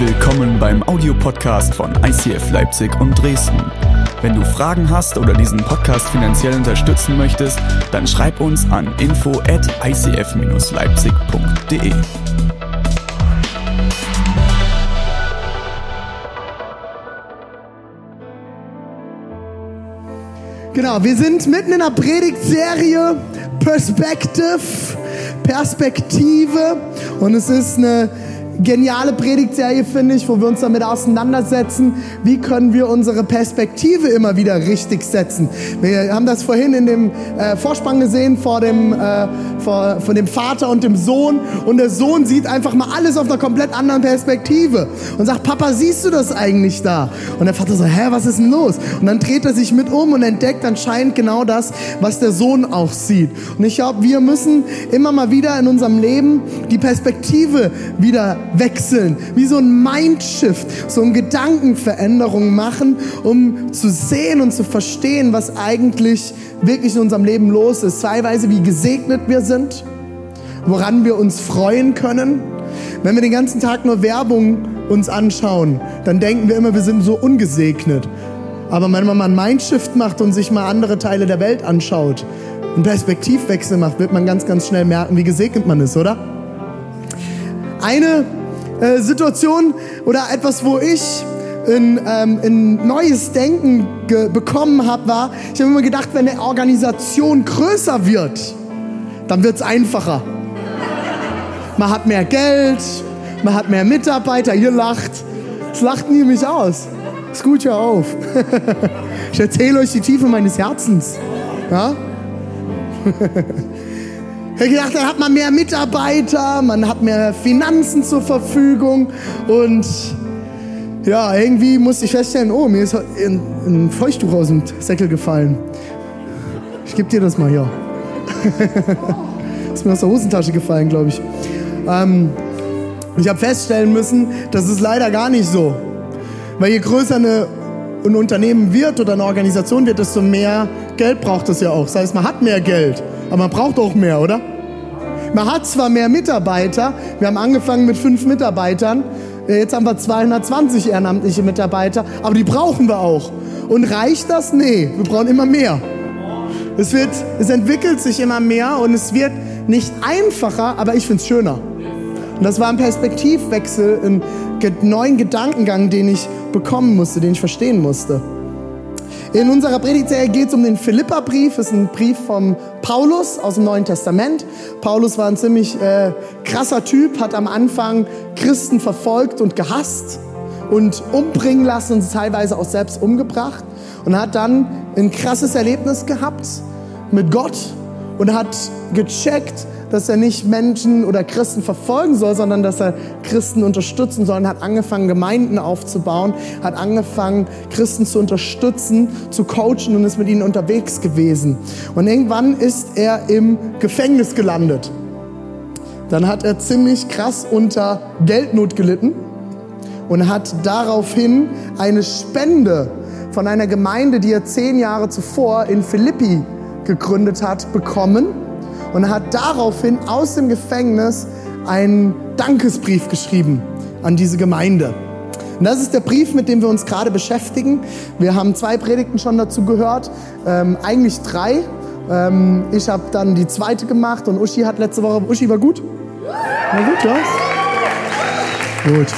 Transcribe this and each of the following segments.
Willkommen beim Audiopodcast von ICF Leipzig und Dresden. Wenn du Fragen hast oder diesen Podcast finanziell unterstützen möchtest, dann schreib uns an info at icf-leipzig.de. Genau, wir sind mitten in der Predigtserie Perspective, Perspektive und es ist eine geniale Predigtserie, finde ich, wo wir uns damit auseinandersetzen, wie können wir unsere Perspektive immer wieder richtig setzen. Wir haben das vorhin in dem äh, Vorspann gesehen vor dem, äh, vor, von dem Vater und dem Sohn und der Sohn sieht einfach mal alles auf einer komplett anderen Perspektive und sagt, Papa, siehst du das eigentlich da? Und der Vater so, hä, was ist denn los? Und dann dreht er sich mit um und entdeckt anscheinend genau das, was der Sohn auch sieht. Und ich glaube, wir müssen immer mal wieder in unserem Leben die Perspektive wieder wechseln, wie so ein Mindshift, so eine Gedankenveränderung machen, um zu sehen und zu verstehen, was eigentlich wirklich in unserem Leben los ist. Teilweise, wie gesegnet wir sind, woran wir uns freuen können. Wenn wir den ganzen Tag nur Werbung uns anschauen, dann denken wir immer, wir sind so ungesegnet. Aber wenn man mal einen Mindshift macht und sich mal andere Teile der Welt anschaut, einen Perspektivwechsel macht, wird man ganz, ganz schnell merken, wie gesegnet man ist, oder? Eine äh, Situation oder etwas, wo ich ein, ähm, ein neues Denken bekommen habe, war, ich habe immer gedacht, wenn eine Organisation größer wird, dann wird es einfacher. Man hat mehr Geld, man hat mehr Mitarbeiter, ihr lacht. Es lacht nie mich aus. Ist gut, hör auf. ich erzähle euch die Tiefe meines Herzens. Ja? Ich habe gedacht, da hat man mehr Mitarbeiter, man hat mehr Finanzen zur Verfügung und ja, irgendwie musste ich feststellen, oh, mir ist ein, ein Feuchttuch aus dem Säckel gefallen. Ich gebe dir das mal hier. ist mir aus der Hosentasche gefallen, glaube ich. Ähm, ich habe feststellen müssen, das ist leider gar nicht so. Weil je größer eine, ein Unternehmen wird oder eine Organisation wird, desto mehr Geld braucht es ja auch. Das heißt, man hat mehr Geld. Aber man braucht auch mehr, oder? Man hat zwar mehr Mitarbeiter, wir haben angefangen mit fünf Mitarbeitern, jetzt haben wir 220 ehrenamtliche Mitarbeiter, aber die brauchen wir auch. Und reicht das? Nee, wir brauchen immer mehr. Es, wird, es entwickelt sich immer mehr und es wird nicht einfacher, aber ich finde es schöner. Und das war ein Perspektivwechsel, ein neuen Gedankengang, den ich bekommen musste, den ich verstehen musste. In unserer Predigtserie geht es um den Philippa-Brief. Das ist ein Brief von Paulus aus dem Neuen Testament. Paulus war ein ziemlich äh, krasser Typ, hat am Anfang Christen verfolgt und gehasst und umbringen lassen und teilweise auch selbst umgebracht. Und hat dann ein krasses Erlebnis gehabt mit Gott und hat gecheckt, dass er nicht Menschen oder Christen verfolgen soll, sondern dass er Christen unterstützen soll und hat angefangen, Gemeinden aufzubauen, hat angefangen, Christen zu unterstützen, zu coachen und ist mit ihnen unterwegs gewesen. Und irgendwann ist er im Gefängnis gelandet. Dann hat er ziemlich krass unter Geldnot gelitten und hat daraufhin eine Spende von einer Gemeinde, die er zehn Jahre zuvor in Philippi gegründet hat, bekommen und hat daraufhin aus dem Gefängnis einen Dankesbrief geschrieben an diese Gemeinde. Und das ist der Brief, mit dem wir uns gerade beschäftigen. Wir haben zwei Predigten schon dazu gehört, ähm, eigentlich drei. Ähm, ich habe dann die zweite gemacht und Uschi hat letzte Woche. Uschi war gut? War gut, ja? Gut.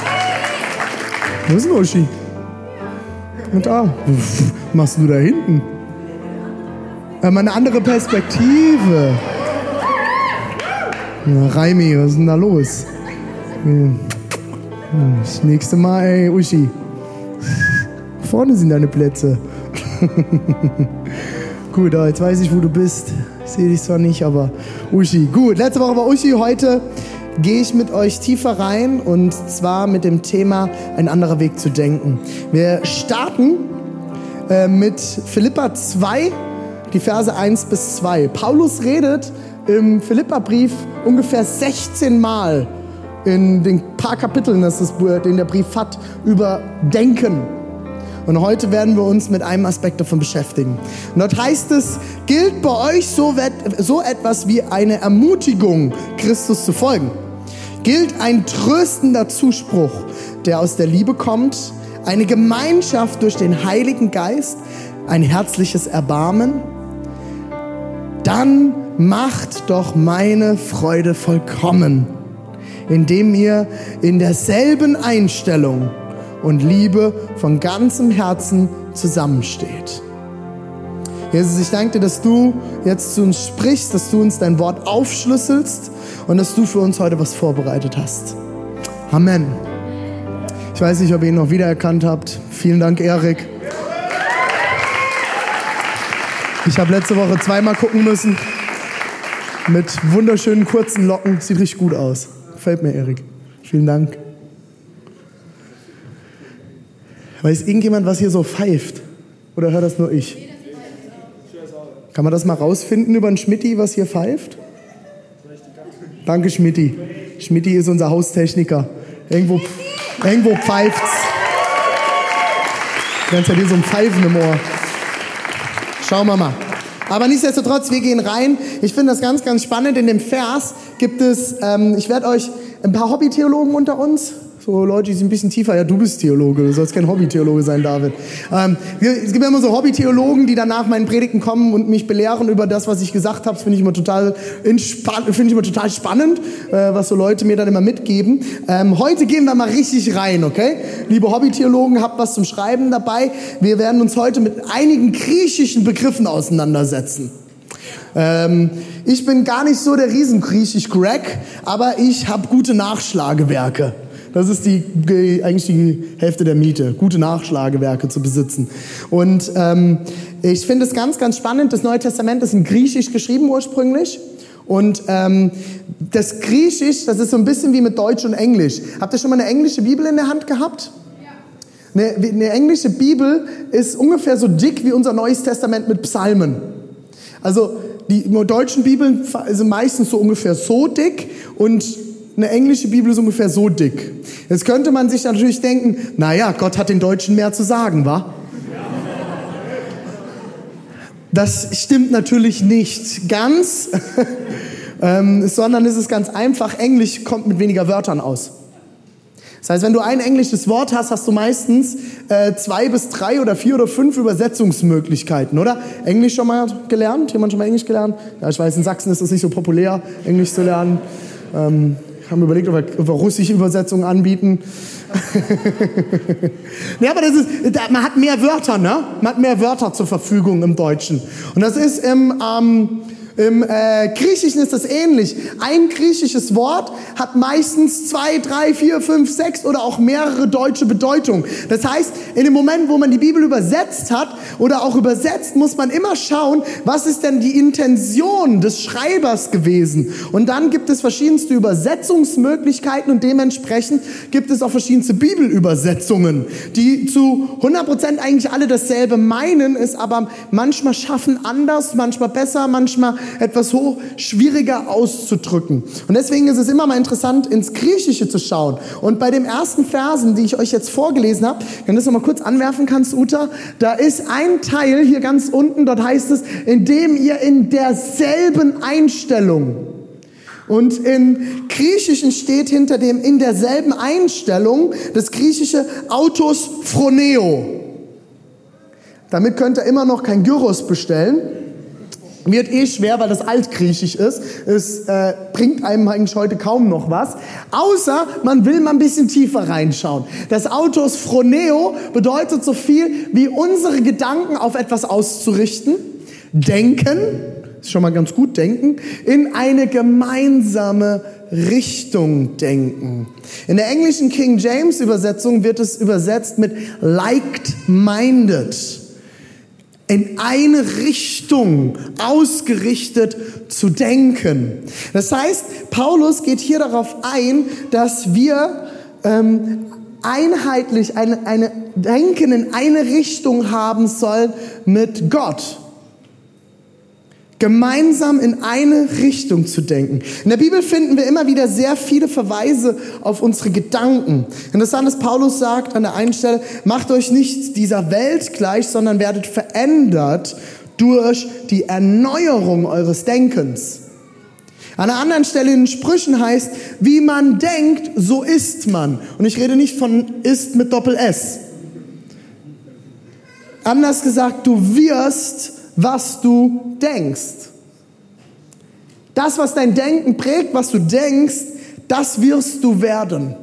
Wo ist denn Uschi? Und da. Was machst du da hinten? Haben eine andere Perspektive. Raimi, was ist denn da los? Das nächste Mal, ey, Uschi. Vorne sind deine Plätze. Gut, jetzt weiß ich, wo du bist. Ich sehe dich zwar nicht, aber Uschi. Gut, letzte Woche war Uschi. Heute gehe ich mit euch tiefer rein und zwar mit dem Thema ein anderer Weg zu denken. Wir starten äh, mit Philippa 2, die Verse 1 bis 2. Paulus redet im Philippa-Brief ungefähr 16 Mal in den paar Kapiteln, den der Brief hat, über Denken. Und heute werden wir uns mit einem Aspekt davon beschäftigen. Und dort heißt es, gilt bei euch so, so etwas wie eine Ermutigung, Christus zu folgen. gilt ein tröstender Zuspruch, der aus der Liebe kommt, eine Gemeinschaft durch den Heiligen Geist, ein herzliches Erbarmen, dann macht doch meine Freude vollkommen, indem ihr in derselben Einstellung und Liebe von ganzem Herzen zusammensteht. Jesus, ich danke dir, dass du jetzt zu uns sprichst, dass du uns dein Wort aufschlüsselst und dass du für uns heute was vorbereitet hast. Amen. Ich weiß nicht, ob ihr ihn noch wiedererkannt habt. Vielen Dank, Erik. Ich habe letzte Woche zweimal gucken müssen. Mit wunderschönen kurzen Locken. Sieht richtig gut aus. Gefällt mir, Erik. Vielen Dank. Weiß irgendjemand, was hier so pfeift? Oder hört das nur ich? Kann man das mal rausfinden über einen Schmitti, was hier pfeift? Danke, Schmitti. Schmitti ist unser Haustechniker. Irgendwo, irgendwo pfeift's. Die ganze Zeit hier so ein Pfeifen im Ohr. Schauen wir mal. Aber nichtsdestotrotz, wir gehen rein. Ich finde das ganz, ganz spannend. In dem Vers gibt es, ähm, ich werde euch ein paar Hobbytheologen unter uns so Leute, die sind ein bisschen tiefer. Ja, du bist Theologe, du sollst kein Hobbytheologe sein, David. Ähm, es gibt immer so Hobbytheologen, die danach meinen Predigten kommen und mich belehren über das, was ich gesagt habe. Das finde ich immer total finde ich immer total spannend, äh, was so Leute mir dann immer mitgeben. Ähm, heute gehen wir mal richtig rein, okay? Liebe Hobbytheologen, habt was zum Schreiben dabei. Wir werden uns heute mit einigen griechischen Begriffen auseinandersetzen. Ähm, ich bin gar nicht so der Riesengriechisch-Crack, aber ich habe gute Nachschlagewerke. Das ist die, eigentlich die Hälfte der Miete, gute Nachschlagewerke zu besitzen. Und ähm, ich finde es ganz, ganz spannend. Das Neue Testament ist in Griechisch geschrieben ursprünglich. Und ähm, das Griechisch, das ist so ein bisschen wie mit Deutsch und Englisch. Habt ihr schon mal eine englische Bibel in der Hand gehabt? Eine, eine englische Bibel ist ungefähr so dick wie unser Neues Testament mit Psalmen. Also die deutschen Bibeln sind meistens so ungefähr so dick und eine englische Bibel ist ungefähr so dick. Jetzt könnte man sich natürlich denken, naja, Gott hat den Deutschen mehr zu sagen, wa? Das stimmt natürlich nicht ganz, ähm, sondern es ist ganz einfach, Englisch kommt mit weniger Wörtern aus. Das heißt, wenn du ein englisches Wort hast, hast du meistens äh, zwei bis drei oder vier oder fünf Übersetzungsmöglichkeiten, oder? Englisch schon mal gelernt? Jemand schon mal Englisch gelernt? Ja, ich weiß, in Sachsen ist es nicht so populär, Englisch zu lernen. Ähm, haben überlegt, ob wir, ob wir russische Übersetzungen anbieten. ja, aber das ist, man hat mehr Wörter, ne? Man hat mehr Wörter zur Verfügung im Deutschen. Und das ist im, ähm, im äh, Griechischen ist das ähnlich. Ein griechisches Wort hat meistens zwei, drei, vier, fünf, sechs oder auch mehrere deutsche Bedeutungen. Das heißt, in dem Moment, wo man die Bibel übersetzt hat oder auch übersetzt, muss man immer schauen, was ist denn die Intention des Schreibers gewesen. Und dann gibt es verschiedenste Übersetzungsmöglichkeiten und dementsprechend gibt es auch verschiedenste Bibelübersetzungen, die zu 100 Prozent eigentlich alle dasselbe meinen, es aber manchmal schaffen anders, manchmal besser, manchmal etwas hoch schwieriger auszudrücken. Und deswegen ist es immer mal interessant, ins Griechische zu schauen. Und bei den ersten Versen, die ich euch jetzt vorgelesen habe, wenn du das nochmal kurz anwerfen kannst, Uta, da ist ein Teil hier ganz unten, dort heißt es, indem ihr in derselben Einstellung und im Griechischen steht hinter dem in derselben Einstellung das griechische Autos phroneo. Damit könnt ihr immer noch kein Gyros bestellen. Wird eh schwer, weil das altgriechisch ist. Es äh, bringt einem eigentlich heute kaum noch was. Außer man will mal ein bisschen tiefer reinschauen. Das Autos Phroneo bedeutet so viel wie unsere Gedanken auf etwas auszurichten. Denken, ist schon mal ganz gut denken, in eine gemeinsame Richtung denken. In der englischen King James Übersetzung wird es übersetzt mit liked-minded in eine Richtung ausgerichtet zu denken. Das heißt, Paulus geht hier darauf ein, dass wir ähm, einheitlich eine, eine Denken in eine Richtung haben sollen mit Gott gemeinsam in eine Richtung zu denken. In der Bibel finden wir immer wieder sehr viele Verweise auf unsere Gedanken. Interessant ist, Paulus sagt an der einen Stelle, macht euch nicht dieser Welt gleich, sondern werdet verändert durch die Erneuerung eures Denkens. An einer anderen Stelle in Sprüchen heißt, wie man denkt, so ist man. Und ich rede nicht von ist mit Doppel S. Anders gesagt, du wirst, was du denkst. Das, was dein Denken prägt, was du denkst, das wirst du werden.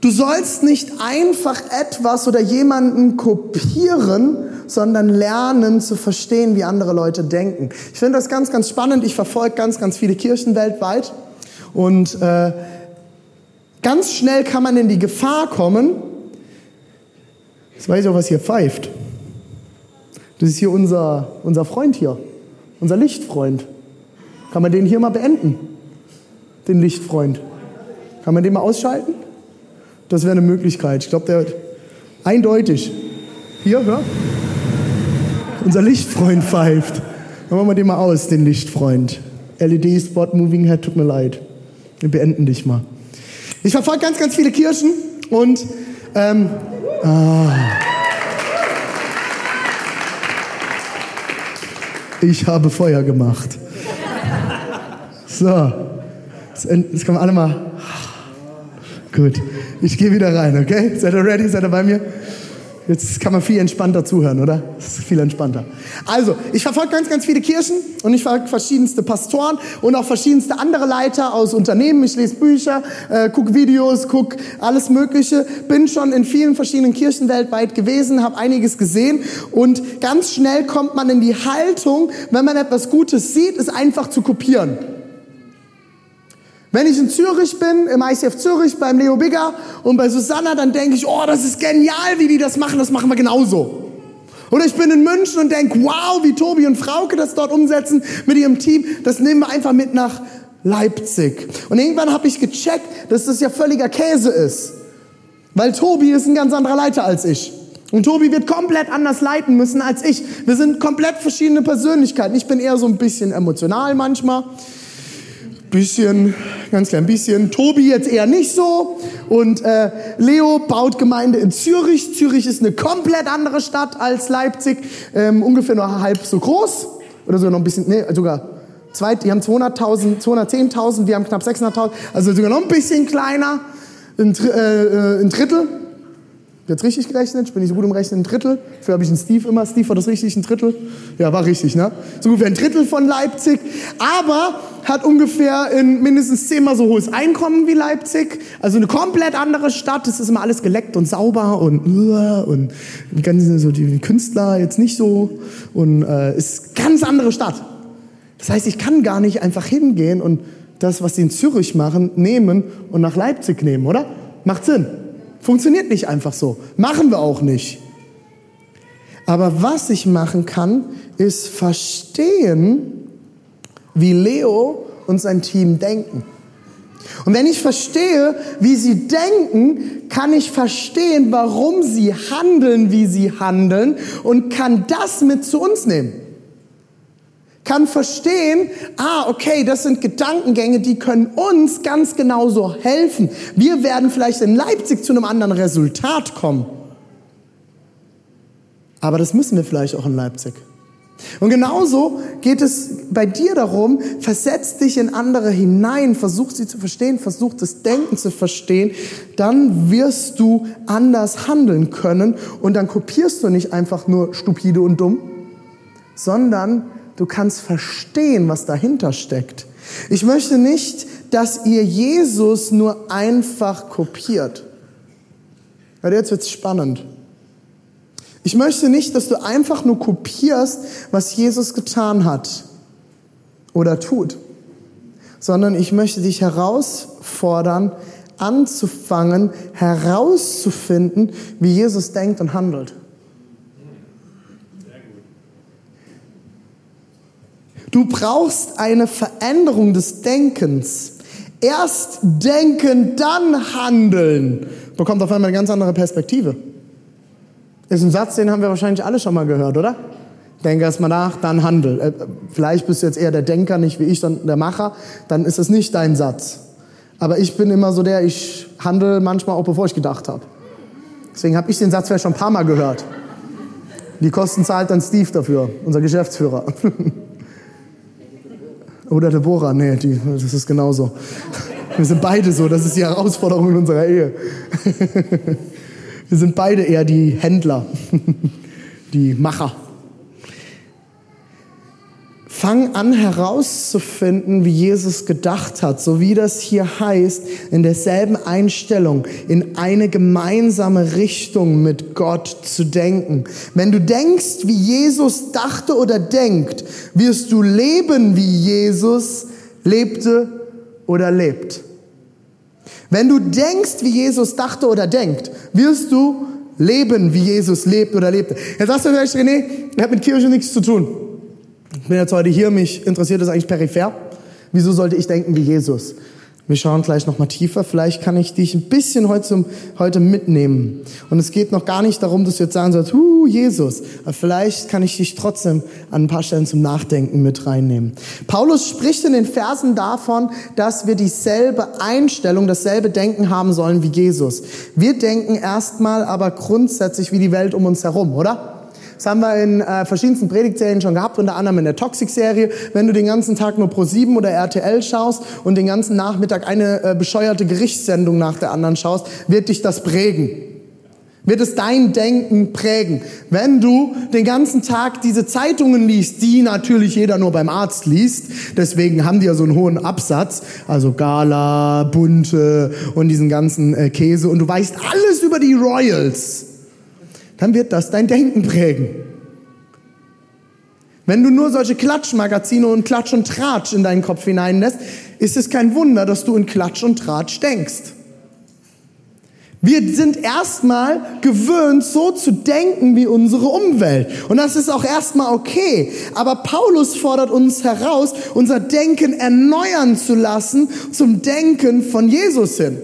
Du sollst nicht einfach etwas oder jemanden kopieren, sondern lernen zu verstehen, wie andere Leute denken. Ich finde das ganz, ganz spannend. Ich verfolge ganz, ganz viele Kirchen weltweit und äh, ganz schnell kann man in die Gefahr kommen. Jetzt weiß ich auch, was hier pfeift. Das ist hier unser, unser Freund hier, unser Lichtfreund. Kann man den hier mal beenden? Den Lichtfreund. Kann man den mal ausschalten? Das wäre eine Möglichkeit. Ich glaube, der eindeutig. Hier, hör. Unser Lichtfreund pfeift. Dann machen wir den mal aus, den Lichtfreund. LED-Spot, Moving Head, tut mir leid. Wir beenden dich mal. Ich verfolge ganz, ganz viele Kirchen und ähm, ah. Ich habe Feuer gemacht. So, jetzt kommen alle mal. Gut, ich gehe wieder rein, okay? Seid ihr ready? Seid ihr bei mir? Jetzt kann man viel entspannter zuhören, oder? Das ist viel entspannter. Also, ich verfolge ganz, ganz viele Kirchen und ich verfolge verschiedenste Pastoren und auch verschiedenste andere Leiter aus Unternehmen. Ich lese Bücher, äh, gucke Videos, gucke alles Mögliche. Bin schon in vielen verschiedenen Kirchen weltweit gewesen, habe einiges gesehen und ganz schnell kommt man in die Haltung, wenn man etwas Gutes sieht, es einfach zu kopieren. Wenn ich in Zürich bin, im ICF Zürich, beim Leo Bigger und bei Susanna, dann denke ich, oh, das ist genial, wie die das machen, das machen wir genauso. Oder ich bin in München und denke, wow, wie Tobi und Frauke das dort umsetzen mit ihrem Team, das nehmen wir einfach mit nach Leipzig. Und irgendwann habe ich gecheckt, dass das ja völliger Käse ist. Weil Tobi ist ein ganz anderer Leiter als ich. Und Tobi wird komplett anders leiten müssen als ich. Wir sind komplett verschiedene Persönlichkeiten. Ich bin eher so ein bisschen emotional manchmal bisschen, ganz klein bisschen. Tobi jetzt eher nicht so. Und äh, Leo baut Gemeinde in Zürich. Zürich ist eine komplett andere Stadt als Leipzig. Ähm, ungefähr nur halb so groß. Oder sogar noch ein bisschen, nee, sogar zwei, die haben 200.000, 210.000, wir haben knapp 600.000. Also sogar noch ein bisschen kleiner. Ein, äh, äh, ein Drittel. Jetzt richtig gerechnet? Ich bin nicht so gut im Rechnen. Ein Drittel. Dafür habe ich einen Steve immer. Steve war das richtig, ein Drittel? Ja, war richtig, ne? So ungefähr ein Drittel von Leipzig. Aber hat ungefähr ein mindestens zehnmal so hohes Einkommen wie Leipzig. Also eine komplett andere Stadt. Es ist immer alles geleckt und sauber und und die ganzen so die Künstler jetzt nicht so und äh, ist ganz andere Stadt. Das heißt, ich kann gar nicht einfach hingehen und das, was sie in Zürich machen, nehmen und nach Leipzig nehmen, oder? Macht Sinn. Funktioniert nicht einfach so. Machen wir auch nicht. Aber was ich machen kann, ist verstehen, wie Leo und sein Team denken. Und wenn ich verstehe, wie sie denken, kann ich verstehen, warum sie handeln, wie sie handeln und kann das mit zu uns nehmen kann verstehen, ah, okay, das sind Gedankengänge, die können uns ganz genauso helfen. Wir werden vielleicht in Leipzig zu einem anderen Resultat kommen. Aber das müssen wir vielleicht auch in Leipzig. Und genauso geht es bei dir darum, versetz dich in andere hinein, versuch sie zu verstehen, versuch das Denken zu verstehen, dann wirst du anders handeln können und dann kopierst du nicht einfach nur stupide und dumm, sondern Du kannst verstehen, was dahinter steckt. Ich möchte nicht, dass ihr Jesus nur einfach kopiert. Weil jetzt wird's spannend. Ich möchte nicht, dass du einfach nur kopierst, was Jesus getan hat oder tut, sondern ich möchte dich herausfordern, anzufangen, herauszufinden, wie Jesus denkt und handelt. Du brauchst eine Veränderung des Denkens. Erst denken, dann handeln. Bekommt auf einmal eine ganz andere Perspektive. Ist ein Satz, den haben wir wahrscheinlich alle schon mal gehört, oder? Denke erst mal nach, dann handel. Äh, vielleicht bist du jetzt eher der Denker, nicht wie ich, sondern der Macher. Dann ist es nicht dein Satz. Aber ich bin immer so der, ich handle manchmal auch bevor ich gedacht habe. Deswegen habe ich den Satz vielleicht schon ein paar Mal gehört. Die Kosten zahlt dann Steve dafür, unser Geschäftsführer. Oder Deborah, nee, die, das ist genauso. Wir sind beide so, das ist die Herausforderung in unserer Ehe. Wir sind beide eher die Händler, die Macher. Fang an herauszufinden, wie Jesus gedacht hat, so wie das hier heißt, in derselben Einstellung, in eine gemeinsame Richtung mit Gott zu denken. Wenn du denkst, wie Jesus dachte oder denkt, wirst du leben, wie Jesus lebte oder lebt. Wenn du denkst, wie Jesus dachte oder denkt, wirst du leben, wie Jesus lebt oder lebte. Jetzt sagst du vielleicht, René, ich habe mit Kirche nichts zu tun. Ich bin jetzt heute hier, mich interessiert das eigentlich peripher. Wieso sollte ich denken wie Jesus? Wir schauen gleich noch mal tiefer. Vielleicht kann ich dich ein bisschen heute, heute mitnehmen. Und es geht noch gar nicht darum, dass du jetzt sagen sollst, huh, Jesus. Aber vielleicht kann ich dich trotzdem an ein paar Stellen zum Nachdenken mit reinnehmen. Paulus spricht in den Versen davon, dass wir dieselbe Einstellung, dasselbe Denken haben sollen wie Jesus. Wir denken erstmal aber grundsätzlich wie die Welt um uns herum, oder? Das haben wir in äh, verschiedensten Predigtserien schon gehabt, unter anderem in der Toxic-Serie. Wenn du den ganzen Tag nur Pro7 oder RTL schaust und den ganzen Nachmittag eine äh, bescheuerte Gerichtssendung nach der anderen schaust, wird dich das prägen wird es dein Denken prägen. Wenn du den ganzen Tag diese Zeitungen liest, die natürlich jeder nur beim Arzt liest, deswegen haben die ja so einen hohen Absatz, also Gala, Bunte und diesen ganzen äh, Käse und du weißt alles über die Royals, dann wird das dein Denken prägen. Wenn du nur solche Klatschmagazine und Klatsch und Tratsch in deinen Kopf hineinlässt, ist es kein Wunder, dass du in Klatsch und Tratsch denkst. Wir sind erstmal gewöhnt, so zu denken wie unsere Umwelt. Und das ist auch erstmal okay. Aber Paulus fordert uns heraus, unser Denken erneuern zu lassen zum Denken von Jesus hin.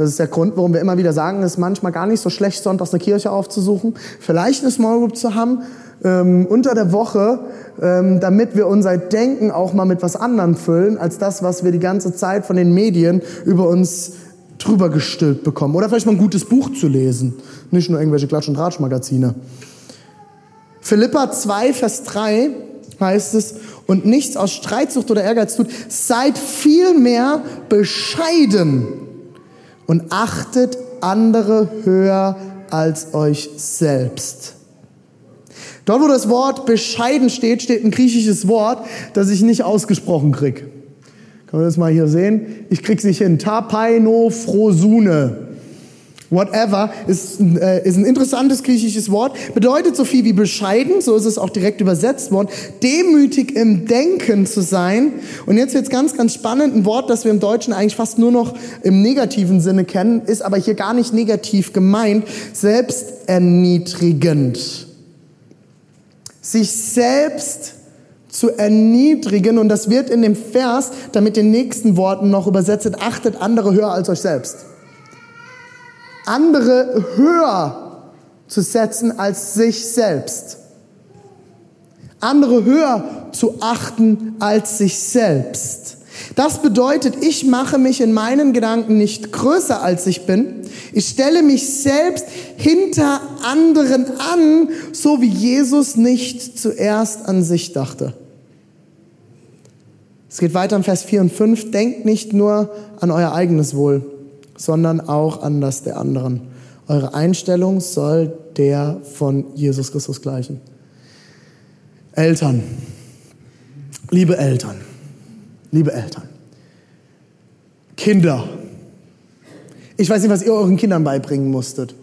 Das ist der Grund, warum wir immer wieder sagen, es ist manchmal gar nicht so schlecht, sonntags eine Kirche aufzusuchen, vielleicht eine Small Group zu haben, ähm, unter der Woche, ähm, damit wir unser Denken auch mal mit was anderem füllen, als das, was wir die ganze Zeit von den Medien über uns drüber gestülpt bekommen. Oder vielleicht mal ein gutes Buch zu lesen, nicht nur irgendwelche Klatsch- und Ratschmagazine. Philippa 2, Vers 3 heißt es, und nichts aus Streitsucht oder Ehrgeiz tut, seid vielmehr bescheiden und achtet andere höher als euch selbst. Dort, wo das Wort bescheiden steht, steht ein griechisches Wort, das ich nicht ausgesprochen krieg. Kann man das mal hier sehen? Ich krieg's nicht hin. Tapaino frosune whatever, ist, äh, ist ein interessantes griechisches Wort, bedeutet so viel wie bescheiden, so ist es auch direkt übersetzt worden, demütig im Denken zu sein. Und jetzt wird's ganz, ganz spannend, ein Wort, das wir im Deutschen eigentlich fast nur noch im negativen Sinne kennen, ist aber hier gar nicht negativ gemeint, selbsterniedrigend. Sich selbst zu erniedrigen. Und das wird in dem Vers, damit den nächsten Worten noch übersetzt, achtet andere höher als euch selbst andere höher zu setzen als sich selbst. Andere höher zu achten als sich selbst. Das bedeutet, ich mache mich in meinen Gedanken nicht größer als ich bin. Ich stelle mich selbst hinter anderen an, so wie Jesus nicht zuerst an sich dachte. Es geht weiter im Vers 4 und 5. Denkt nicht nur an euer eigenes Wohl sondern auch an das der anderen. Eure Einstellung soll der von Jesus Christus gleichen. Eltern, liebe Eltern, liebe Eltern, Kinder. Ich weiß nicht, was ihr euren Kindern beibringen musstet.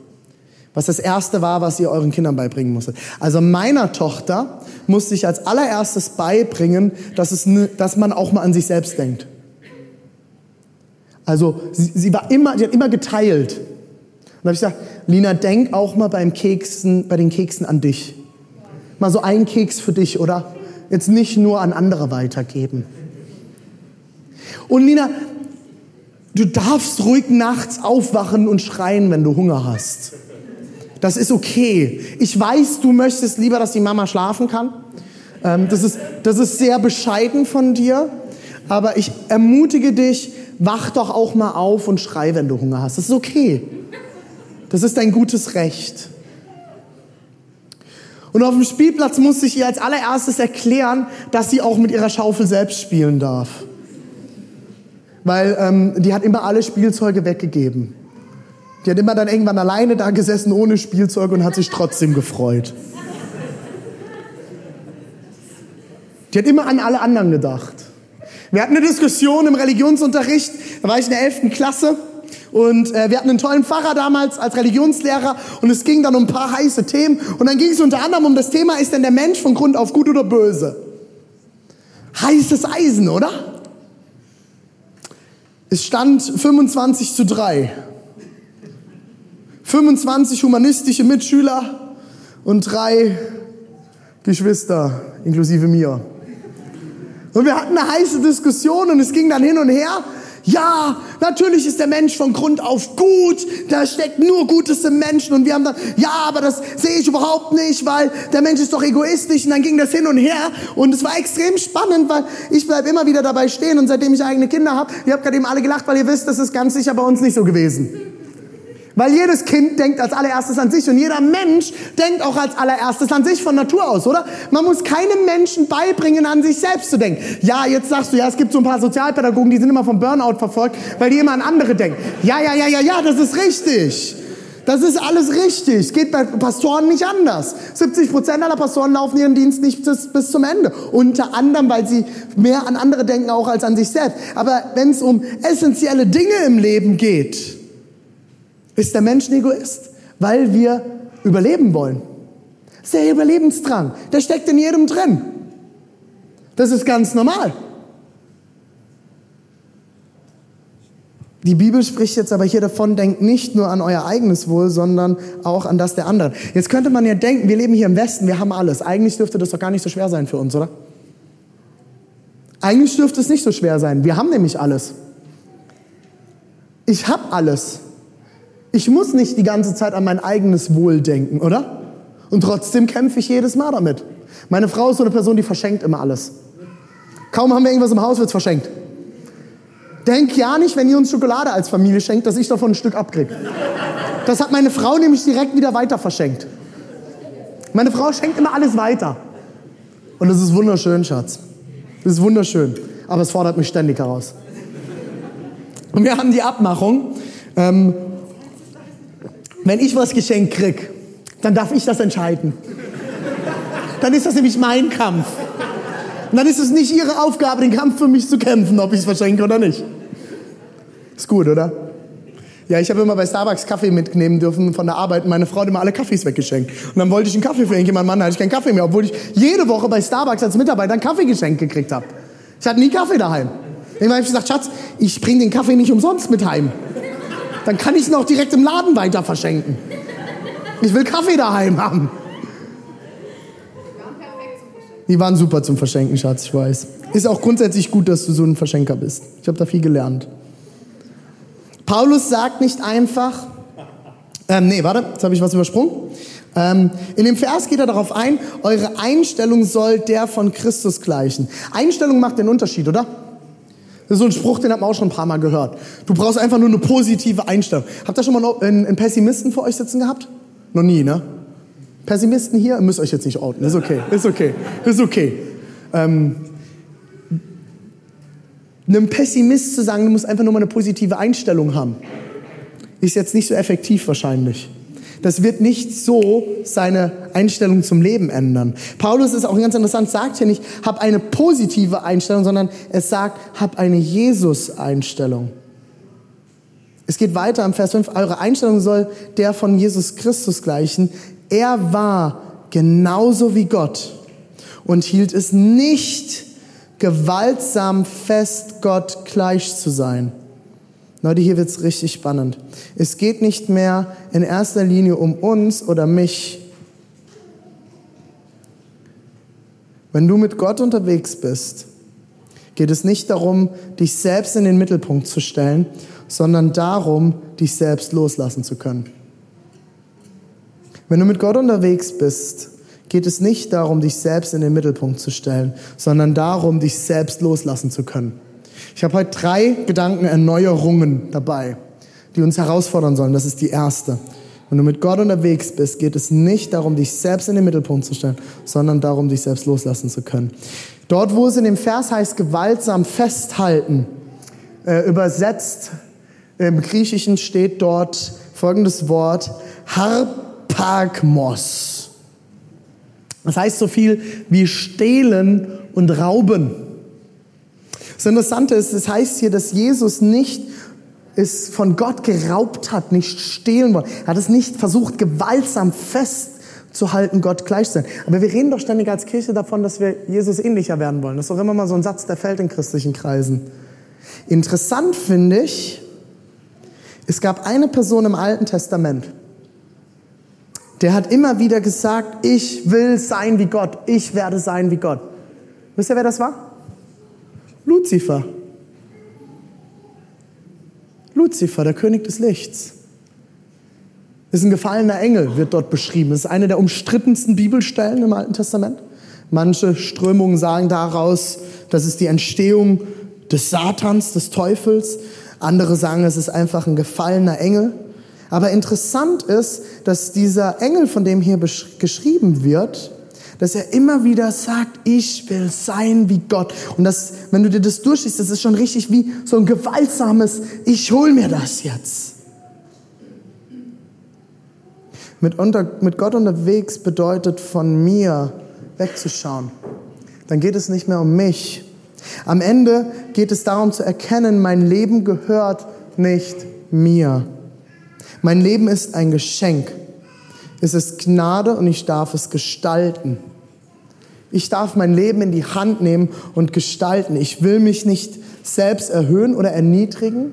Was das erste war, was ihr euren Kindern beibringen musstet. Also meiner Tochter musste ich als allererstes beibringen, dass, es, dass man auch mal an sich selbst denkt. Also sie, sie war immer, sie hat immer geteilt. Und da habe ich gesagt, Lina, denk auch mal beim Keksen, bei den Keksen an dich. Mal so ein Keks für dich, oder? Jetzt nicht nur an andere weitergeben. Und Lina, du darfst ruhig nachts aufwachen und schreien, wenn du Hunger hast. Das ist okay. Ich weiß, du möchtest lieber, dass die Mama schlafen kann. Ähm, das, ist, das ist sehr bescheiden von dir. Aber ich ermutige dich, wach doch auch mal auf und schrei, wenn du Hunger hast. Das ist okay. Das ist dein gutes Recht. Und auf dem Spielplatz musste ich ihr als allererstes erklären, dass sie auch mit ihrer Schaufel selbst spielen darf. Weil ähm, die hat immer alle Spielzeuge weggegeben. Die hat immer dann irgendwann alleine da gesessen ohne Spielzeug und hat sich trotzdem gefreut. Die hat immer an alle anderen gedacht. Wir hatten eine Diskussion im Religionsunterricht, da war ich in der 11. Klasse und äh, wir hatten einen tollen Pfarrer damals als Religionslehrer und es ging dann um ein paar heiße Themen und dann ging es unter anderem um das Thema, ist denn der Mensch von Grund auf gut oder böse? Heißes Eisen, oder? Es stand 25 zu 3. 25 humanistische Mitschüler und drei Geschwister, inklusive mir. Und wir hatten eine heiße Diskussion und es ging dann hin und her. Ja, natürlich ist der Mensch von Grund auf gut. Da steckt nur Gutes im Menschen. Und wir haben dann, ja, aber das sehe ich überhaupt nicht, weil der Mensch ist doch egoistisch. Und dann ging das hin und her. Und es war extrem spannend, weil ich bleibe immer wieder dabei stehen. Und seitdem ich eigene Kinder habe, ihr habt gerade eben alle gelacht, weil ihr wisst, das ist ganz sicher bei uns nicht so gewesen. Weil jedes Kind denkt als allererstes an sich und jeder Mensch denkt auch als allererstes an sich von Natur aus, oder? Man muss keinem Menschen beibringen, an sich selbst zu denken. Ja, jetzt sagst du, ja, es gibt so ein paar Sozialpädagogen, die sind immer vom Burnout verfolgt, weil die immer an andere denken. Ja, ja, ja, ja, ja, das ist richtig. Das ist alles richtig. Es geht bei Pastoren nicht anders. 70 Prozent aller Pastoren laufen ihren Dienst nicht bis, bis zum Ende. Unter anderem, weil sie mehr an andere denken auch als an sich selbst. Aber wenn es um essentielle Dinge im Leben geht, ist der Mensch ein Egoist, weil wir überleben wollen. Das ist der Überlebensdrang. Der steckt in jedem drin. Das ist ganz normal. Die Bibel spricht jetzt aber hier davon, denkt nicht nur an euer eigenes Wohl, sondern auch an das der anderen. Jetzt könnte man ja denken, wir leben hier im Westen, wir haben alles. Eigentlich dürfte das doch gar nicht so schwer sein für uns, oder? Eigentlich dürfte es nicht so schwer sein. Wir haben nämlich alles. Ich habe alles. Ich muss nicht die ganze Zeit an mein eigenes Wohl denken, oder? Und trotzdem kämpfe ich jedes Mal damit. Meine Frau ist so eine Person, die verschenkt immer alles. Kaum haben wir irgendwas im Haus, wird es verschenkt. Denk ja nicht, wenn ihr uns Schokolade als Familie schenkt, dass ich davon ein Stück abkriege. Das hat meine Frau nämlich direkt wieder weiter verschenkt. Meine Frau schenkt immer alles weiter. Und das ist wunderschön, Schatz. Das ist wunderschön. Aber es fordert mich ständig heraus. Und wir haben die Abmachung, ähm, wenn ich was geschenkt krieg, dann darf ich das entscheiden. Dann ist das nämlich mein Kampf. Und dann ist es nicht ihre Aufgabe, den Kampf für mich zu kämpfen, ob ich es verschenke oder nicht. Ist gut, oder? Ja, ich habe immer bei Starbucks Kaffee mitnehmen dürfen von der Arbeit meine Frau hat immer alle Kaffees weggeschenkt. Und dann wollte ich einen Kaffee für irgendjemanden, Mann, hatte ich keinen Kaffee mehr, obwohl ich jede Woche bei Starbucks als Mitarbeiter einen Kaffee geschenkt gekriegt habe. Ich hatte nie Kaffee daheim. Irgendwann habe ich gesagt, Schatz, ich bringe den Kaffee nicht umsonst mit heim. Dann kann ich ihn auch direkt im Laden weiter verschenken. Ich will Kaffee daheim haben. Die waren super zum Verschenken, Schatz, ich weiß. Ist auch grundsätzlich gut, dass du so ein Verschenker bist. Ich habe da viel gelernt. Paulus sagt nicht einfach, ähm, nee, warte, jetzt habe ich was übersprungen. Ähm, in dem Vers geht er darauf ein, eure Einstellung soll der von Christus gleichen. Einstellung macht den Unterschied, oder? Das ist so ein Spruch, den hat man auch schon ein paar Mal gehört. Du brauchst einfach nur eine positive Einstellung. Habt ihr schon mal einen, einen Pessimisten vor euch sitzen gehabt? Noch nie, ne? Pessimisten hier, müsst euch jetzt nicht outen. Ist okay, ist okay, ist okay. Ähm, einem Pessimist zu sagen, du musst einfach nur mal eine positive Einstellung haben, ist jetzt nicht so effektiv wahrscheinlich. Das wird nicht so seine Einstellung zum Leben ändern. Paulus ist auch ganz interessant, sagt hier nicht, hab eine positive Einstellung, sondern es sagt, hab eine Jesus-Einstellung. Es geht weiter im Vers 5, eure Einstellung soll der von Jesus Christus gleichen. Er war genauso wie Gott und hielt es nicht gewaltsam fest, Gott gleich zu sein. Leute, hier wird's richtig spannend. Es geht nicht mehr in erster Linie um uns oder mich. Wenn du mit Gott unterwegs bist, geht es nicht darum, dich selbst in den Mittelpunkt zu stellen, sondern darum, dich selbst loslassen zu können. Wenn du mit Gott unterwegs bist, geht es nicht darum, dich selbst in den Mittelpunkt zu stellen, sondern darum, dich selbst loslassen zu können. Ich habe heute drei Gedankenerneuerungen dabei, die uns herausfordern sollen. Das ist die erste. Wenn du mit Gott unterwegs bist, geht es nicht darum, dich selbst in den Mittelpunkt zu stellen, sondern darum, dich selbst loslassen zu können. Dort, wo es in dem Vers heißt, gewaltsam festhalten, äh, übersetzt im Griechischen steht dort folgendes Wort, Harpagmos. Das heißt so viel wie stehlen und rauben. Das Interessante ist, es das heißt hier, dass Jesus nicht es von Gott geraubt hat, nicht stehlen wollte. Er hat es nicht versucht, gewaltsam festzuhalten, Gott gleich zu sein. Aber wir reden doch ständig als Kirche davon, dass wir Jesus ähnlicher werden wollen. Das ist doch immer mal so ein Satz, der fällt in christlichen Kreisen. Interessant finde ich, es gab eine Person im Alten Testament, der hat immer wieder gesagt, ich will sein wie Gott, ich werde sein wie Gott. Wisst ihr, wer das war? Luzifer. Luzifer, der König des Lichts. Ist ein gefallener Engel, wird dort beschrieben. Ist eine der umstrittensten Bibelstellen im Alten Testament. Manche Strömungen sagen daraus, das ist die Entstehung des Satans, des Teufels. Andere sagen, es ist einfach ein gefallener Engel. Aber interessant ist, dass dieser Engel, von dem hier geschrieben wird, dass er immer wieder sagt, ich will sein wie Gott. Und das, wenn du dir das durchliest, das ist schon richtig wie so ein gewaltsames, ich hol mir das jetzt. Mit, unter, mit Gott unterwegs bedeutet von mir wegzuschauen. Dann geht es nicht mehr um mich. Am Ende geht es darum zu erkennen, mein Leben gehört nicht mir. Mein Leben ist ein Geschenk. Es ist Gnade und ich darf es gestalten. Ich darf mein Leben in die Hand nehmen und gestalten. Ich will mich nicht selbst erhöhen oder erniedrigen,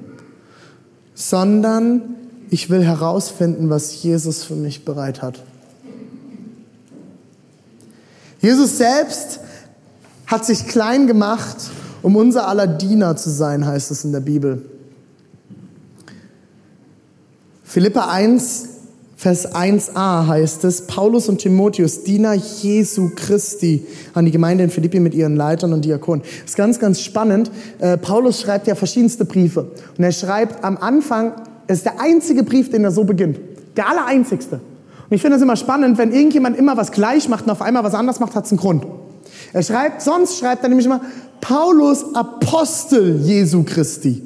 sondern ich will herausfinden, was Jesus für mich bereit hat. Jesus selbst hat sich klein gemacht, um unser aller Diener zu sein, heißt es in der Bibel. Philippa 1, Vers 1a heißt es, Paulus und Timotheus, Diener Jesu Christi, an die Gemeinde in Philippi mit ihren Leitern und Diakonen. Das ist ganz, ganz spannend. Äh, Paulus schreibt ja verschiedenste Briefe. Und er schreibt am Anfang, es ist der einzige Brief, den er so beginnt. Der allereinzigste. Und ich finde es immer spannend, wenn irgendjemand immer was gleich macht und auf einmal was anders macht, hat es einen Grund. Er schreibt, sonst schreibt er nämlich immer, Paulus Apostel Jesu Christi.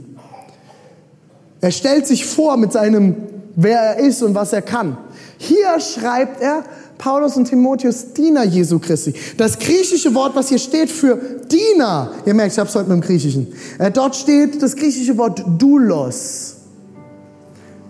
Er stellt sich vor mit seinem wer er ist und was er kann. Hier schreibt er, Paulus und Timotheus, Diener Jesu Christi. Das griechische Wort, was hier steht für Diener, ihr merkt, ich habe es heute mit dem Griechischen. Äh, dort steht das griechische Wort Doulos.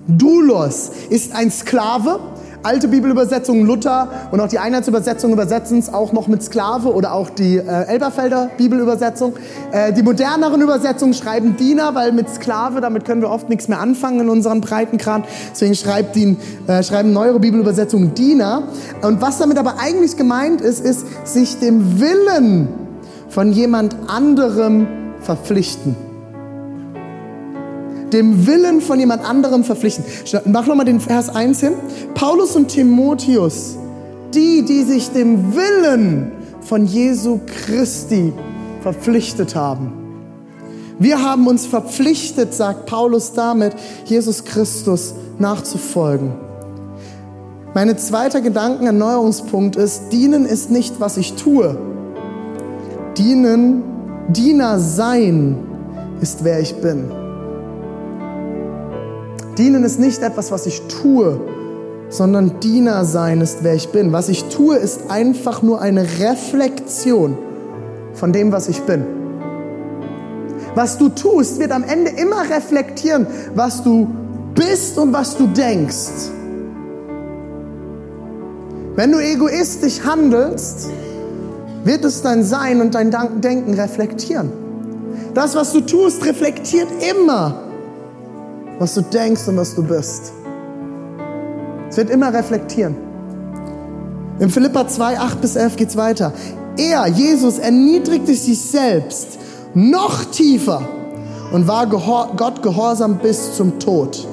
Doulos ist ein Sklave, alte Bibelübersetzungen Luther und auch die Einheitsübersetzung übersetzen es auch noch mit Sklave oder auch die äh, Elberfelder Bibelübersetzung. Äh, die moderneren Übersetzungen schreiben Diener, weil mit Sklave, damit können wir oft nichts mehr anfangen in unseren Breitengrad. Deswegen schreibt die, äh, schreiben neuere Bibelübersetzungen Diener. Und was damit aber eigentlich gemeint ist, ist sich dem Willen von jemand anderem verpflichten dem Willen von jemand anderem verpflichten. Mach nochmal den Vers 1 hin. Paulus und Timotheus, die, die sich dem Willen von Jesu Christi verpflichtet haben. Wir haben uns verpflichtet, sagt Paulus damit, Jesus Christus nachzufolgen. Mein zweiter Gedankenerneuerungspunkt ist, dienen ist nicht, was ich tue. Dienen, Diener sein ist, wer ich bin. Dienen ist nicht etwas, was ich tue, sondern Diener sein ist, wer ich bin. Was ich tue, ist einfach nur eine Reflexion von dem, was ich bin. Was du tust, wird am Ende immer reflektieren, was du bist und was du denkst. Wenn du egoistisch handelst, wird es dein Sein und dein Denken reflektieren. Das, was du tust, reflektiert immer was du denkst und was du bist. Es wird immer reflektieren. In Philippa 2, 8 bis 11 geht es weiter. Er, Jesus, erniedrigte sich selbst noch tiefer und war gehor Gott gehorsam bis zum Tod.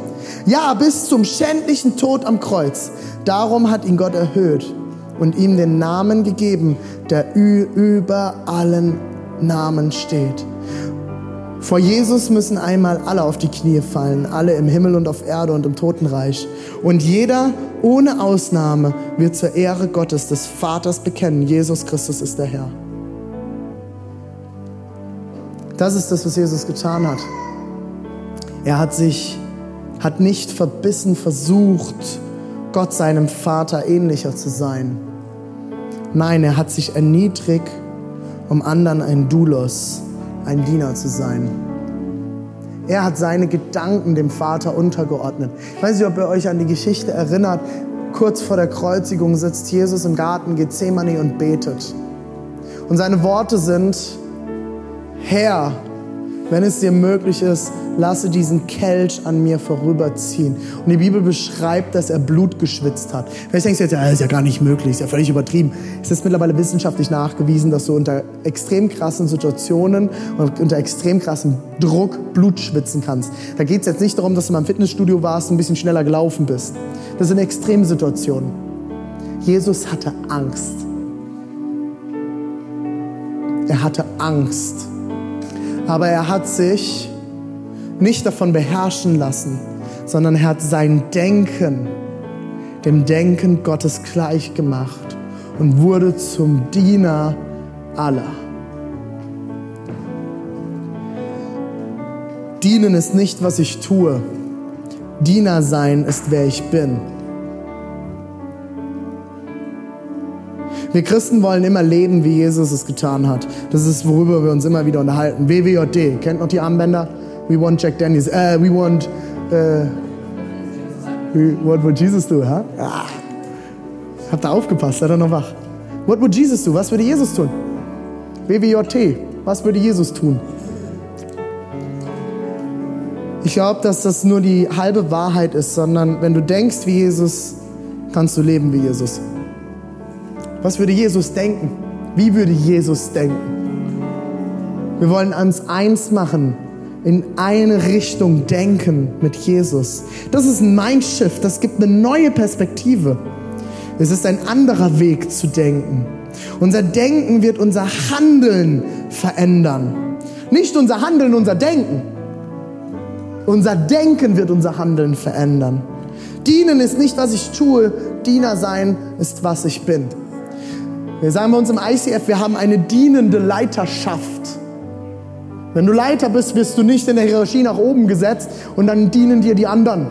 Ja, bis zum schändlichen Tod am Kreuz. Darum hat ihn Gott erhöht und ihm den Namen gegeben, der über allen Namen steht. Vor Jesus müssen einmal alle auf die Knie fallen, alle im Himmel und auf Erde und im Totenreich. Und jeder ohne Ausnahme wird zur Ehre Gottes, des Vaters bekennen, Jesus Christus ist der Herr. Das ist das, was Jesus getan hat. Er hat sich, hat nicht verbissen versucht, Gott seinem Vater ähnlicher zu sein. Nein, er hat sich erniedrigt, um anderen ein Doulos, ein Diener zu sein. Er hat seine Gedanken dem Vater untergeordnet. Ich weiß nicht, ob ihr euch an die Geschichte erinnert. Kurz vor der Kreuzigung sitzt Jesus im Garten Gethsemane und betet. Und seine Worte sind, Herr, wenn es dir möglich ist, lasse diesen Kelch an mir vorüberziehen. Und die Bibel beschreibt, dass er Blut geschwitzt hat. Vielleicht denkst du jetzt, ja, ist ja gar nicht möglich, ist ja völlig übertrieben. Es ist mittlerweile wissenschaftlich nachgewiesen, dass du unter extrem krassen Situationen und unter extrem krassem Druck Blut schwitzen kannst. Da geht es jetzt nicht darum, dass du mal im Fitnessstudio warst und ein bisschen schneller gelaufen bist. Das sind Extremsituationen. Jesus hatte Angst. Er hatte Angst. Aber er hat sich nicht davon beherrschen lassen, sondern er hat sein Denken dem Denken Gottes gleich gemacht und wurde zum Diener aller. Dienen ist nicht, was ich tue. Diener sein ist, wer ich bin. Wir Christen wollen immer leben, wie Jesus es getan hat. Das ist, worüber wir uns immer wieder unterhalten. WWJD, kennt noch die Armbänder? We want Jack Daniels. Uh, we want. Uh, what would Jesus do? Huh? Ah. Habt ihr aufgepasst? Seid ihr noch wach? What would Jesus do? Was würde Jesus tun? WWJT. Was würde Jesus tun? Ich glaube, dass das nur die halbe Wahrheit ist, sondern wenn du denkst wie Jesus, kannst du leben wie Jesus. Was würde Jesus denken? Wie würde Jesus denken? Wir wollen uns eins machen in eine Richtung denken mit Jesus. Das ist ein Mindshift, das gibt eine neue Perspektive. Es ist ein anderer Weg zu denken. Unser Denken wird unser Handeln verändern. Nicht unser Handeln, unser Denken. Unser Denken wird unser Handeln verändern. Dienen ist nicht, was ich tue, Diener sein ist, was ich bin. Wir sagen bei uns im ICF, wir haben eine dienende Leiterschaft. Wenn du Leiter bist, wirst du nicht in der Hierarchie nach oben gesetzt und dann dienen dir die anderen.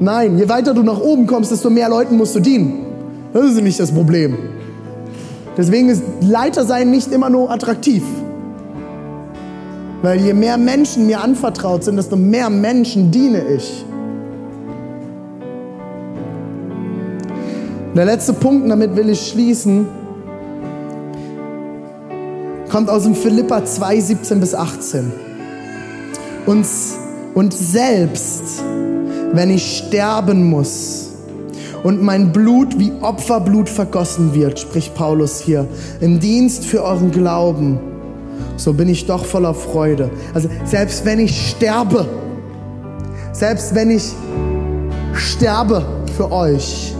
Nein, je weiter du nach oben kommst, desto mehr Leuten musst du dienen. Das ist nicht das Problem. Deswegen ist Leiter sein nicht immer nur attraktiv. Weil je mehr Menschen mir anvertraut sind, desto mehr Menschen diene ich. Der letzte Punkt, damit will ich schließen kommt aus dem Philippa 2, 17 bis 18. Und, und selbst, wenn ich sterben muss und mein Blut wie Opferblut vergossen wird, spricht Paulus hier, im Dienst für euren Glauben, so bin ich doch voller Freude. Also selbst wenn ich sterbe, selbst wenn ich sterbe für euch,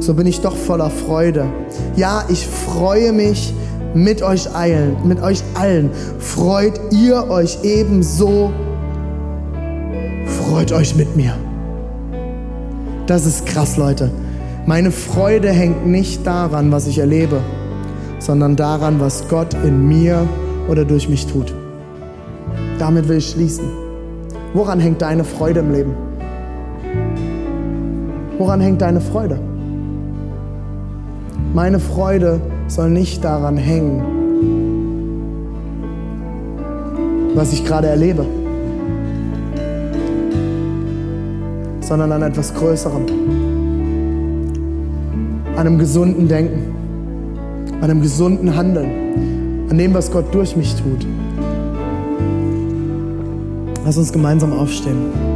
so bin ich doch voller Freude. Ja, ich freue mich mit euch allen, mit euch allen. Freut ihr euch ebenso. Freut euch mit mir. Das ist krass, Leute. Meine Freude hängt nicht daran, was ich erlebe, sondern daran, was Gott in mir oder durch mich tut. Damit will ich schließen. Woran hängt deine Freude im Leben? Woran hängt deine Freude? Meine Freude soll nicht daran hängen, was ich gerade erlebe, sondern an etwas Größerem, an einem gesunden Denken, an einem gesunden Handeln, an dem, was Gott durch mich tut. Lass uns gemeinsam aufstehen.